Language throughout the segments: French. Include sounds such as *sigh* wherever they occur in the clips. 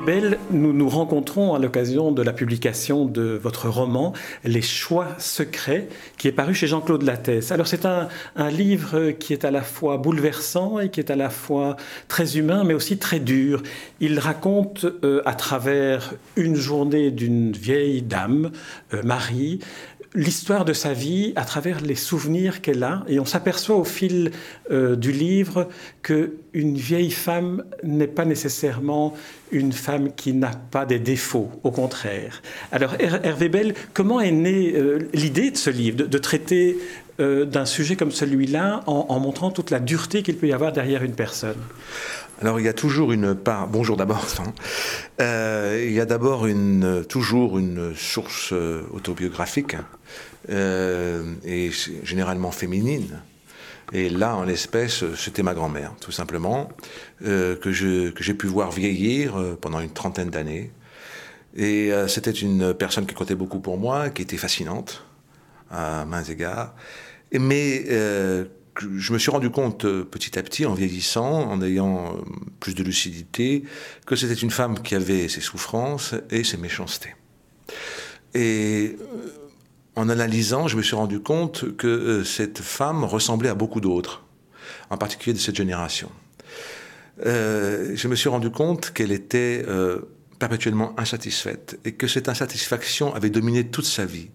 Bell, nous nous rencontrons à l'occasion de la publication de votre roman Les choix secrets, qui est paru chez Jean-Claude Lattès. Alors c'est un, livre qui est à la fois bouleversant et qui est à la fois très humain, mais aussi très dur. Il raconte euh, à travers une journée d'une vieille dame, euh, Marie, l'histoire de sa vie à travers les souvenirs qu'elle a. Et on s'aperçoit au fil euh, du livre qu'une vieille femme n'est pas nécessairement une femme qui n'a pas des défauts, au contraire. Alors Hervé Bell, comment est née euh, l'idée de ce livre, de, traiter euh, d'un sujet comme celui-là en, montrant toute la dureté qu'il peut y avoir derrière une personne? Alors il y a toujours une part. Bonjour d'abord. Euh, il y a d'abord une toujours une source autobiographique et généralement féminine et là, en l'espèce, c'était ma grand-mère, tout simplement, euh, que j'ai pu voir vieillir euh, pendant une trentaine d'années. Et euh, c'était une personne qui comptait beaucoup pour moi, qui était fascinante, à mains égards. Mais je me suis rendu compte petit à petit, en vieillissant, en ayant plus de lucidité, que c'était une femme qui avait ses souffrances et ses méchancetés. Et en analysant, je me suis rendu compte que euh, cette femme ressemblait à beaucoup d'autres, en particulier de cette génération. Euh, je me suis rendu compte qu'elle était euh, perpétuellement insatisfaite et que cette insatisfaction avait dominé toute sa vie,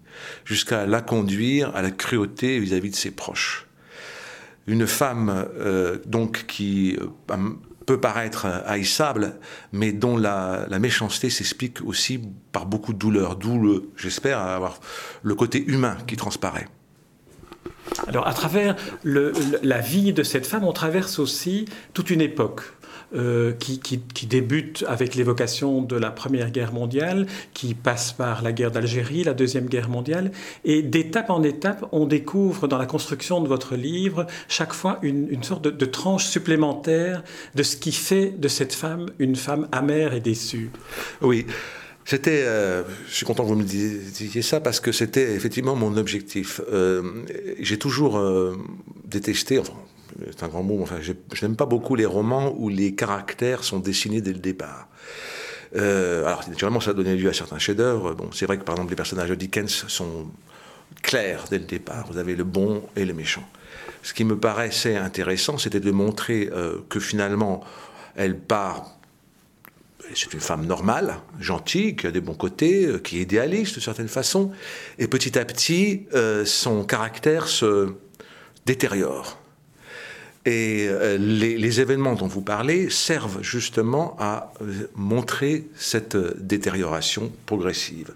jusqu'à la conduire à la cruauté vis-à-vis de ses proches. Une femme donc qui peut paraître haïssable, mais dont la, méchanceté s'explique aussi par beaucoup de douleur, d'où, j'espère, avoir le côté humain qui transparaît. Alors, à travers la vie de cette femme, on traverse aussi toute une époque. Euh, qui, débute avec l'évocation de la Première Guerre mondiale, qui passe par la guerre d'Algérie, la Deuxième Guerre mondiale, et d'étape en étape, on découvre dans la construction de votre livre chaque fois une, sorte de, tranche supplémentaire de ce qui fait de cette femme une femme amère et déçue. Oui. C'était, euh, je suis content que vous me disiez ça parce que c'était effectivement mon objectif. Euh, j'ai toujours détesté, c'est un grand mot, enfin, je, n'aime pas beaucoup les romans où les caractères sont dessinés dès le départ. Euh, alors, naturellement, ça a donné lieu à certains chefs-d'œuvre. Bon, c'est vrai que, par exemple, les personnages de Dickens sont clairs dès le départ. Vous avez le bon et le méchant. Ce qui me paraissait intéressant, c'était de montrer euh, que finalement, elle part. C'est une femme normale, gentille, qui a des bons côtés, euh, qui est idéaliste de certaine façon. Et petit à petit, son caractère se détériore. Et euh, les, événements dont vous parlez servent justement à euh, montrer cette euh, détérioration progressive.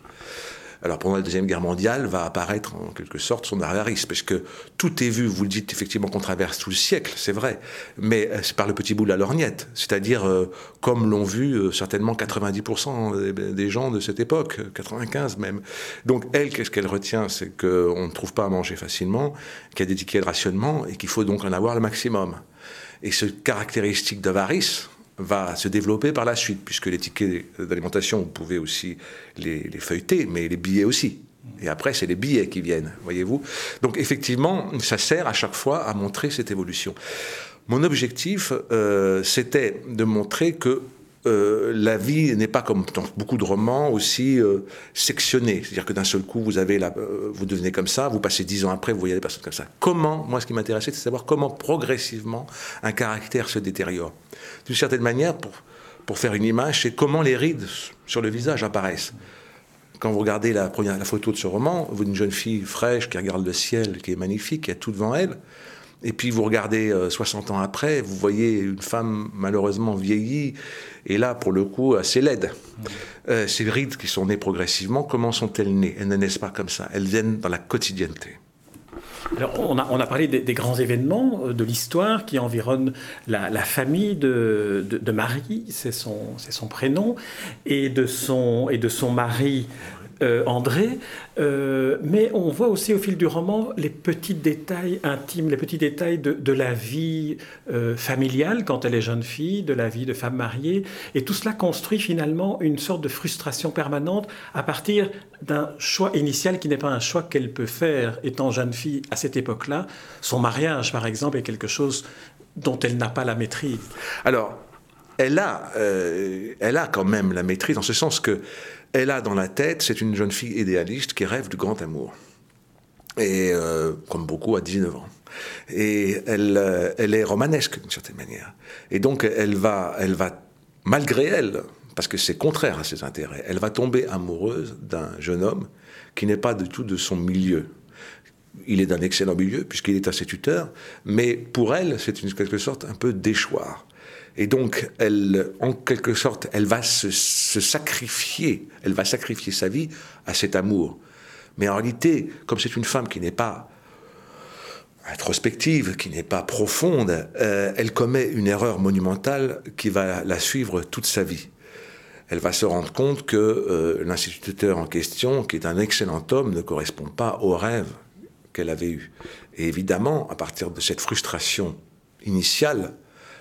Alors pendant la Deuxième Guerre mondiale va apparaître en quelque sorte son arrière-risque, parce que tout est vu, vous le dites effectivement qu'on traverse tout le siècle, c'est vrai, mais c'est par le petit bout de la lorgnette, c'est-à-dire comme l'ont vu certainement 90% des gens de cette époque, 95 même. Donc elle, qu'est-ce qu'elle retient C'est qu'on ne trouve pas à manger facilement, qu'il y a des tickets de rationnement et qu'il faut donc en avoir le maximum. Et ce caractéristique d'avarice, va se développer par la suite, puisque les tickets d'alimentation, vous pouvez aussi les, feuilleter, mais les billets aussi. Et après, c'est les billets qui viennent, voyez-vous. Donc effectivement, ça sert à chaque fois à montrer cette évolution. Mon objectif, euh, c'était de montrer que euh, la vie n'est pas comme dans beaucoup de romans aussi euh, sectionnée. C'est-à-dire que d'un seul coup, vous, avez la, vous devenez comme ça, vous passez dix ans après, vous voyez des personnes comme ça. Comment, moi ce qui m'intéressait, c'est de savoir comment progressivement un caractère se détériore d'une certaine manière, pour, faire une image, c'est comment les rides sur le visage apparaissent. Quand vous regardez la photo de ce roman, vous une jeune fille fraîche qui regarde le ciel, qui est magnifique, qui a tout devant elle. Et puis vous regardez 60 euh, ans après, vous voyez une femme malheureusement vieillie, et là, pour le coup, assez laide. Euh, ces rides qui sont nées progressivement, comment sont-elles nées? Elles ne naissent pas comme ça, elles viennent dans la quotidienneté. On a, parlé des, grands événements euh, de l'histoire qui environnent la, famille de, Marie, c'est son, prénom, et de son, et de son mari euh, André, euh, mais on voit aussi au fil du roman les petits détails intimes, les petits détails de, la vie euh, familiale quand elle est jeune fille, de la vie de femme mariée, et tout cela construit finalement une sorte de frustration permanente à partir d'un choix initial qui n'est pas un choix qu'elle peut faire étant jeune fille à cette époque-là. Son mariage, par exemple, est quelque chose dont elle n'a pas la maîtrise. Alors, elle a, elle a quand même la maîtrise, en ce sens que elle a dans la tête, c'est une jeune fille idéaliste qui rêve du grand amour. Et comme beaucoup à 19 ans. Et elle, elle est romanesque d'une certaine manière. Et donc elle va, elle va, malgré elle, parce que c'est contraire à ses intérêts, elle va tomber amoureuse d'un jeune homme qui n'est pas du tout de son milieu. Il est d'un excellent milieu puisqu'il est instituteur, mais pour elle, c'est une quelque sorte un peu déchoir. Et donc, elle, en quelque sorte, elle va se, sacrifier, elle va sacrifier sa vie à cet amour. Mais en réalité, comme c'est une femme qui n'est pas introspective, qui n'est pas profonde, euh, elle commet une erreur monumentale qui va la suivre toute sa vie elle va se rendre compte que euh, l'instituteur en question, qui est un excellent homme, ne correspond pas au rêve qu'elle avait eu. Et évidemment, à partir de cette frustration initiale,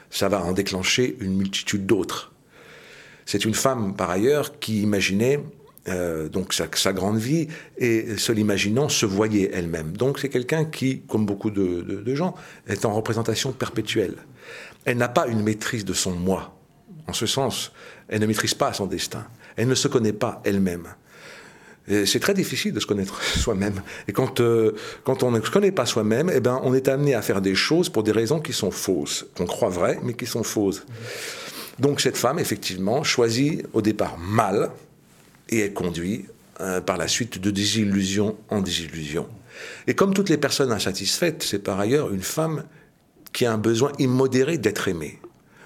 ça va en déclencher une multitude d'autres. C'est une femme, par ailleurs, qui imaginait euh, donc sa, grande vie et se l'imaginant se voyait elle-même. Donc c'est quelqu'un qui, comme beaucoup de gens, est en représentation perpétuelle. Elle n'a pas une maîtrise de son moi. En ce sens, elle ne maîtrise pas son destin. Elle ne se connaît pas elle-même. C'est très difficile de se connaître soi-même. Et quand, euh, quand on ne se connaît pas soi-même, eh ben, on est amené à faire des choses pour des raisons qui sont fausses, qu'on croit vraies, mais qui sont fausses. Donc cette femme, effectivement, choisit au départ mal et est conduite euh, par la suite de désillusion en désillusion. Et comme toutes les personnes insatisfaites, c'est par ailleurs une femme qui a un besoin immodéré d'être aimée.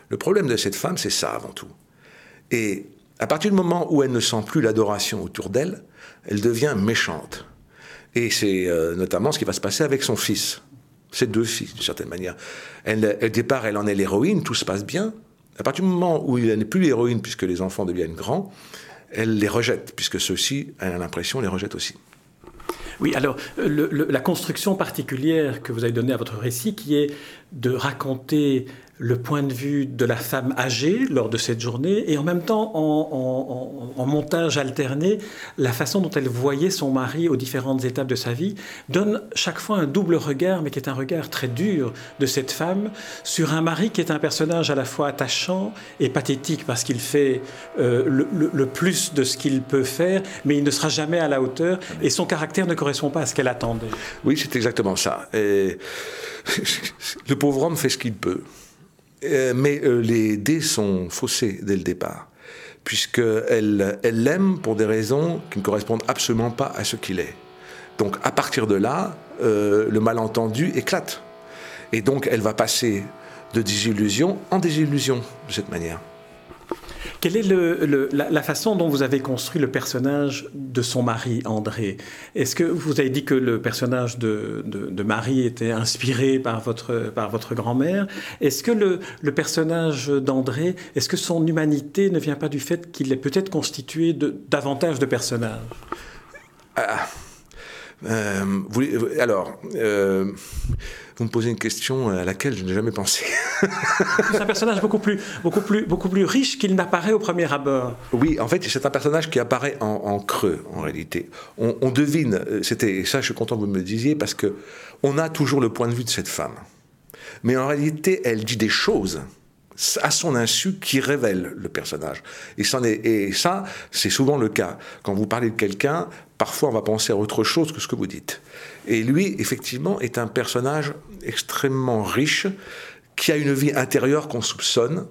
Le problème de cette femme, c'est ça avant tout. Et à partir du moment où elle ne sent plus l'adoration autour d'elle, elle devient méchante. Et c'est euh, notamment ce qui va se passer avec son fils. Ses deux fils, d'une certaine manière. Elle, au départ, elle en est l'héroïne, tout se passe bien. À partir du moment où elle n'est plus l'héroïne, puisque les enfants deviennent grands, elle les rejette, puisque ceux-ci, elle a l'impression, les rejettent aussi. Oui, alors la construction particulière que vous avez donnée à votre récit, qui est de raconter le point de vue de la femme âgée lors de cette journée et en même temps en, montage alterné, la façon dont elle voyait son mari aux différentes étapes de sa vie donne chaque fois un double regard, mais qui est un regard très dur de cette femme sur un mari qui est un personnage à la fois attachant et pathétique parce qu'il fait euh, le, plus de ce qu'il peut faire, mais il ne sera jamais à la hauteur et son caractère ne correspond pas à ce qu'elle attendait. Oui, c'est exactement ça. Et *laughs* le pauvre homme fait ce qu'il peut. Euh, mais euh, les dés sont faussés dès le départ, puisqu'elle elle l'aime pour des raisons qui ne correspondent absolument pas à ce qu'il est. Donc à partir de là, euh, le malentendu éclate. Et donc elle va passer de désillusion en désillusion de cette manière. Quelle est la, façon dont vous avez construit le personnage de son mari, André? Est-ce que vous avez dit que le personnage de, Marie était inspiré par votre, grand-mère? Est-ce que le, personnage d'André, est-ce que son humanité ne vient pas du fait qu'il est peut-être constitué de davantage de personnages? Ah, euh, alors, euh, vous me posez une question à laquelle je n'ai jamais pensé. *laughs* c'est un personnage beaucoup plus, beaucoup plus, beaucoup plus riche qu'il n'apparaît au premier abord. Oui, en fait, c'est un personnage qui apparaît en, creux, en réalité. On, devine, euh, c'était, ça je suis content que vous me le disiez, parce que on a toujours le point de vue de cette femme. Mais en réalité, elle dit des choses à son insu qui révèle le personnage. Et, ça, c'est souvent le cas. Quand vous parlez de quelqu'un, parfois on va penser à autre chose que ce que vous dites. Et lui, effectivement, est un personnage extrêmement riche, qui a une vie intérieure qu'on soupçonne,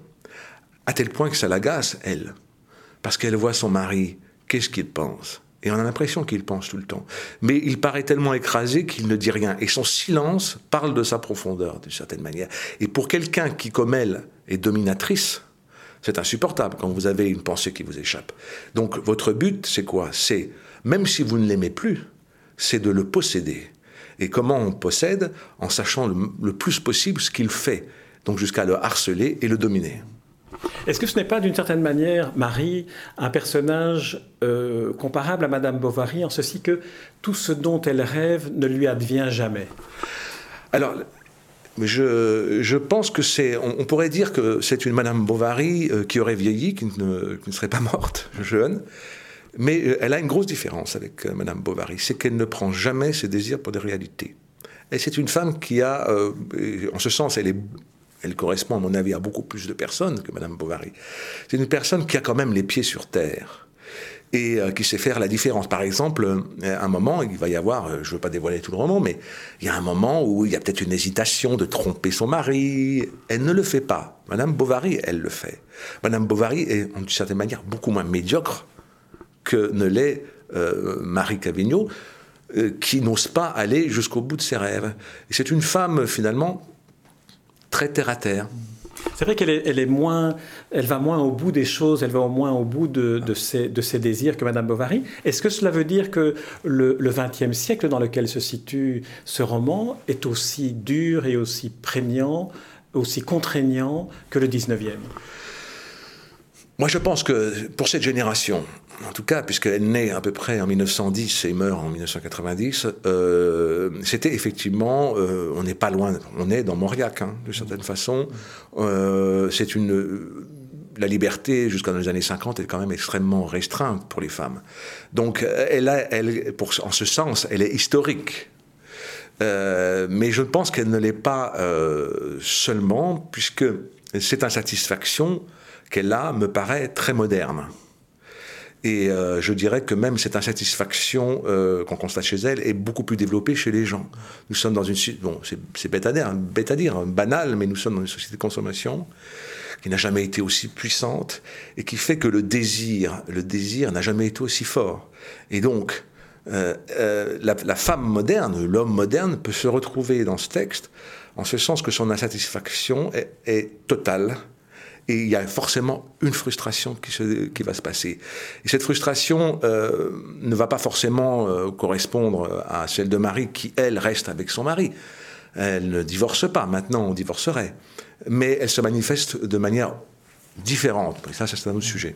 à tel point que ça l'agace, elle. Parce qu'elle voit son mari, qu'est-ce qu'il pense? Et on a l'impression qu'il pense tout le temps. Mais il paraît tellement écrasé qu'il ne dit rien. Et son silence parle de sa profondeur, d'une certaine manière. Et pour quelqu'un qui, comme elle, est dominatrice, c'est insupportable quand vous avez une pensée qui vous échappe. Donc votre but, c'est quoi? C'est, même si vous ne l'aimez plus, c'est de le posséder. Et comment on possède? En sachant le, plus possible ce qu'il fait. Donc jusqu'à le harceler et le dominer. Est-ce que ce n'est pas d'une certaine manière, Marie, un personnage euh, comparable à Madame Bovary en ceci que tout ce dont elle rêve ne lui advient jamais? Alors, je, je, pense que c'est. On, pourrait dire que c'est une Madame Bovary euh, qui aurait vieilli, qui ne, serait pas morte *laughs* jeune. Mais euh, elle a une grosse différence avec Madame Bovary, c'est qu'elle ne prend jamais ses désirs pour des réalités. Et c'est une femme qui a, en ce sens, elle est Elle correspond, à mon avis, à beaucoup plus de personnes que Madame Bovary. C'est une personne qui a quand même les pieds sur terre et euh, qui sait faire la différence. Par exemple, euh, à un moment, il va y avoir, euh, je ne veux pas dévoiler tout le roman, mais il y a un moment où il y a peut-être une hésitation de tromper son mari. Elle ne le fait pas. Madame Bovary, elle le fait. Madame Bovary est, d'une certaine manière, beaucoup moins médiocre que ne l'est Marie Cavigno, qui n'ose pas aller jusqu'au bout de ses rêves. Et c'est une femme, finalement, très terre à terre. C'est vrai qu'elle est, elle est moins, elle va moins au bout des choses, elle va au moins au bout de, de, ses, de ses, désirs que Madame Bovary. Est-ce que cela veut dire que le XXe siècle dans lequel se situe ce roman est aussi dur et aussi prégnant, aussi contraignant que le XIXe moi, je pense que pour cette génération, en tout cas, puisqu'elle naît à peu près en 1910 et meurt en 1990, euh, c'était effectivement, euh, on n'est pas loin, on est dans Mauriac, hein, de certaine façon. Euh, c'est une la liberté jusqu'à les années 50 est quand même extrêmement restreinte pour les femmes. Donc, elle a, elle, pour, en ce sens, elle est historique. mais je pense qu'elle ne l'est pas seulement, puisque cette insatisfaction qu'elle a me paraît très moderne. Et euh, je dirais que même cette insatisfaction euh, qu'on constate chez elle est beaucoup plus développée chez les gens. Nous sommes dans une... Bon, c'est bête à dire, à dire, banal, mais nous sommes dans une société de consommation qui n'a jamais été aussi puissante et qui fait que le désir, le désir n'a jamais été aussi fort. Et donc, euh, la, femme moderne, l'homme moderne peut se retrouver dans ce texte en ce sens que son insatisfaction est totale et il y a forcément une frustration qui, va se passer. Et cette frustration euh, ne va pas forcément euh, correspondre à celle de Marie qui, elle, reste avec son mari. Elle ne divorce pas, maintenant on divorcerait. Mais elle se manifeste de manière différente. Et ça, c'est un autre sujet.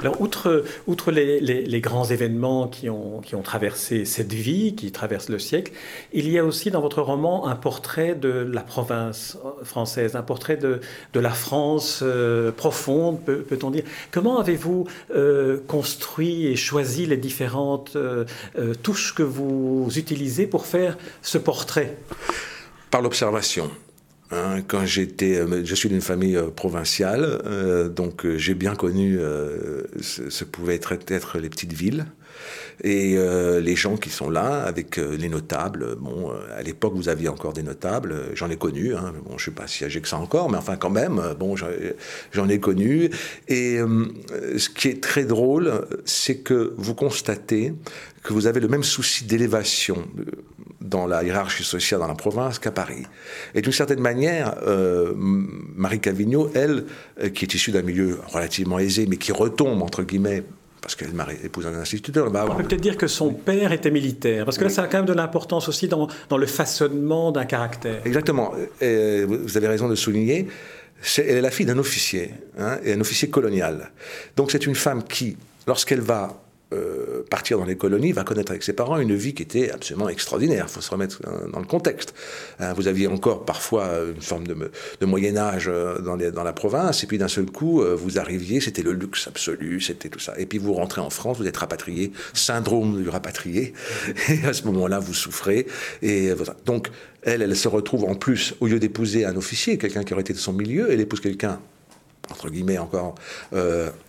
Alors, outre, outre les, grands événements qui ont, qui ont traversé cette vie, qui traversent le siècle, il y a aussi dans votre roman un portrait de la province française, un portrait de, de la France euh, profonde, peut-on dire. Comment avez-vous euh, construit et choisi les différentes euh, touches que vous utilisez pour faire ce portrait? Par l'observation. Hein, quand j'étais, euh, je suis d'une famille euh, provinciale, euh, donc j'ai bien connu ce, ce pouvaient être, les petites villes. Et les gens qui sont là, avec les notables, bon, à l'époque vous aviez encore des notables, j'en ai connu, hein, bon, je ne suis pas si âgé que ça encore, mais enfin quand même, bon, j'en ai connu. Et ce qui est très drôle, c'est que vous constatez que vous avez le même souci d'élévation dans la hiérarchie sociale dans la province qu'à Paris. Et d'une certaine manière, euh, Marie Cavigno, elle, euh, qui est issue d'un milieu relativement aisé, mais qui retombe, entre guillemets, parce qu'elle m'a épousé un instituteur. Bah, On peut peut-être dire que son père était militaire, parce que là, ça a quand même de l'importance aussi dans, dans, le façonnement d'un caractère. Exactement. Et vous avez raison de souligner. elle est la fille d'un officier, hein, et un officier colonial. Donc c'est une femme qui, lorsqu'elle va euh, partir dans les colonies, va connaître avec ses parents une vie qui était absolument extraordinaire. Il faut se remettre dans le contexte. Hein, vous aviez encore parfois une forme de, Moyen Âge euh, dans, la province, et puis d'un seul coup, euh, vous arriviez, c'était le luxe absolu, c'était tout ça. Et puis vous rentrez en France, vous êtes rapatrié, syndrome du rapatrié, *laughs* et à ce moment-là, vous souffrez. Et donc, elle, elle se retrouve en plus, au lieu d'épouser un officier, quelqu'un qui aurait été de son milieu, elle épouse quelqu'un entre guillemets encore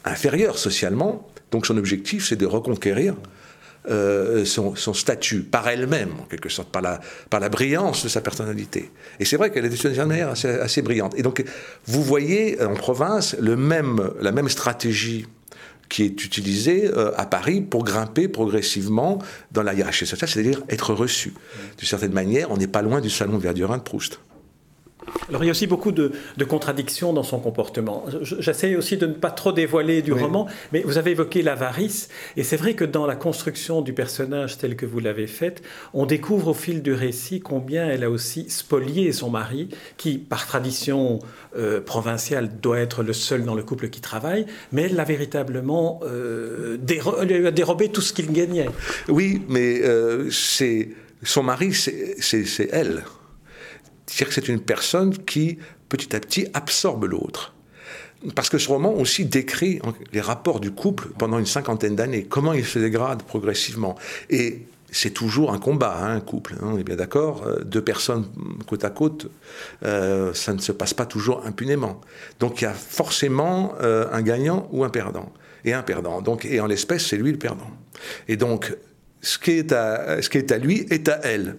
inférieur socialement, donc son objectif, c'est de reconquérir euh, son, statut par elle-même, en quelque sorte, par la, brillance de sa personnalité. Et c'est vrai qu'elle est d'une manière assez, assez, brillante. Et donc, vous voyez en province le même, la même stratégie qui est utilisée euh, à Paris pour grimper progressivement dans la hiérarchie sociale, c'est-à-dire être reçu. D'une certaine manière, on n'est pas loin du salon Verdurin de Proust. Alors il y a aussi beaucoup de, contradictions dans son comportement. J'essaie aussi de ne pas trop dévoiler du roman, mais vous avez évoqué l'avarice, et c'est vrai que dans la construction du personnage tel que vous l'avez faite, on découvre au fil du récit combien elle a aussi spolié son mari, qui par tradition euh, provinciale doit être le seul dans le couple qui travaille, mais elle l'a véritablement euh, dérobé tout ce qu'il gagnait. Oui, mais euh, c'est son mari, c'est elle. C'est-à-dire que c'est une personne qui, petit à petit, absorbe l'autre. Parce que ce roman aussi décrit les rapports du couple pendant une cinquantaine d'années, comment il se dégrade progressivement. Et c'est toujours un combat, hein, un couple, hein, on est bien d'accord. Euh, deux personnes côte à côte, euh, ça ne se passe pas toujours impunément. Donc il y a forcément euh, un gagnant ou un perdant. Et un perdant. Donc, et en l'espèce, c'est lui le perdant. Et donc, ce qui est à, ce qui est à lui est à elle.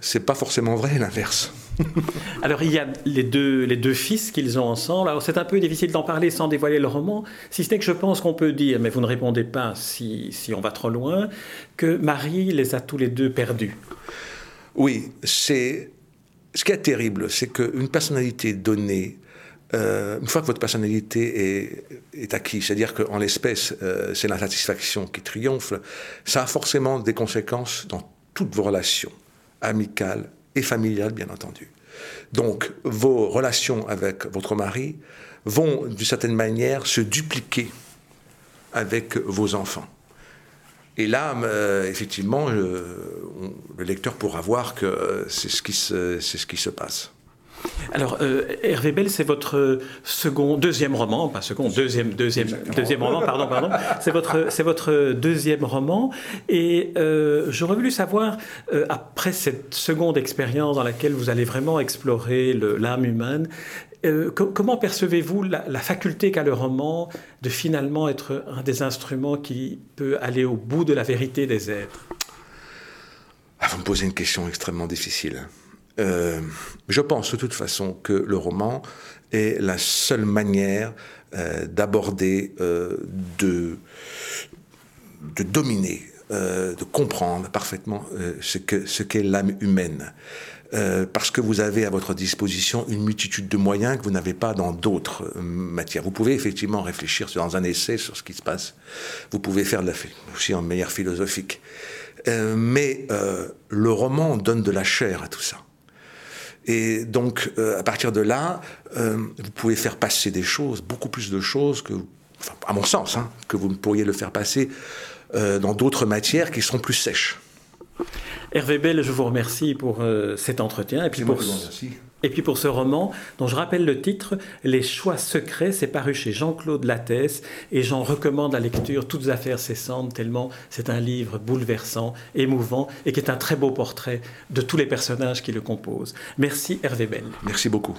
C'est pas forcément vrai l'inverse. *laughs* Alors il y a les deux, les deux fils qu'ils ont ensemble. Alors c'est un peu difficile d'en parler sans dévoiler le roman, si ce n'est que je pense qu'on peut dire, mais vous ne répondez pas si, si, on va trop loin, que Marie les a tous les deux perdus. Oui, c'est ce qui est terrible, c'est qu'une personnalité donnée, euh, une fois que votre personnalité est, est acquise, c'est-à-dire qu'en l'espèce, euh, c'est la satisfaction qui triomphe, ça a forcément des conséquences dans toutes vos relations, amicales, et familiale, bien entendu. Donc, vos relations avec votre mari vont, d'une certaine manière, se dupliquer avec vos enfants. Et là, euh, effectivement, le lecteur pourra voir que c'est ce, ce qui se passe. Alors, euh, Hervé Bell, c'est votre second, deuxième roman, pas second, deuxième, deuxième, deuxième roman, pardon, pardon. C'est votre, c'est votre deuxième roman. Et euh, j'aurais voulu savoir, euh, après cette seconde expérience dans laquelle vous allez vraiment explorer l'âme humaine, comment percevez-vous la, la faculté qu'a le roman de finalement être un des instruments qui peut aller au bout de la vérité des êtres? Ah, Vous me posez une question extrêmement difficile. Euh, je pense de toute façon que le roman est la seule manière euh, d'aborder, euh, de, de dominer, de comprendre parfaitement ce qu'est ce qu'est l'âme humaine. parce que vous avez à votre disposition une multitude de moyens que vous n'avez pas dans d'autres matières. Vous pouvez effectivement réfléchir dans un essai sur ce qui se passe. Vous pouvez faire de la, aussi en manière philosophique. mais le roman donne de la chair à tout ça. Et donc, euh, à partir de là, euh, vous pouvez faire passer des choses, beaucoup plus de choses que, à mon sens, hein, que vous ne pourriez le faire passer euh, dans d'autres matières qui seront plus sèches. Hervé Bell, je vous remercie pour cet entretien et puis pour, et puis pour ce roman, dont je rappelle le titre, Les choix secrets, c'est paru chez Jean-Claude Lattès, et j'en recommande la lecture, toutes affaires cessantes, tellement c'est un livre bouleversant, émouvant, et qui est un très beau portrait de tous les personnages qui le composent. Merci Hervé Bell. Merci beaucoup.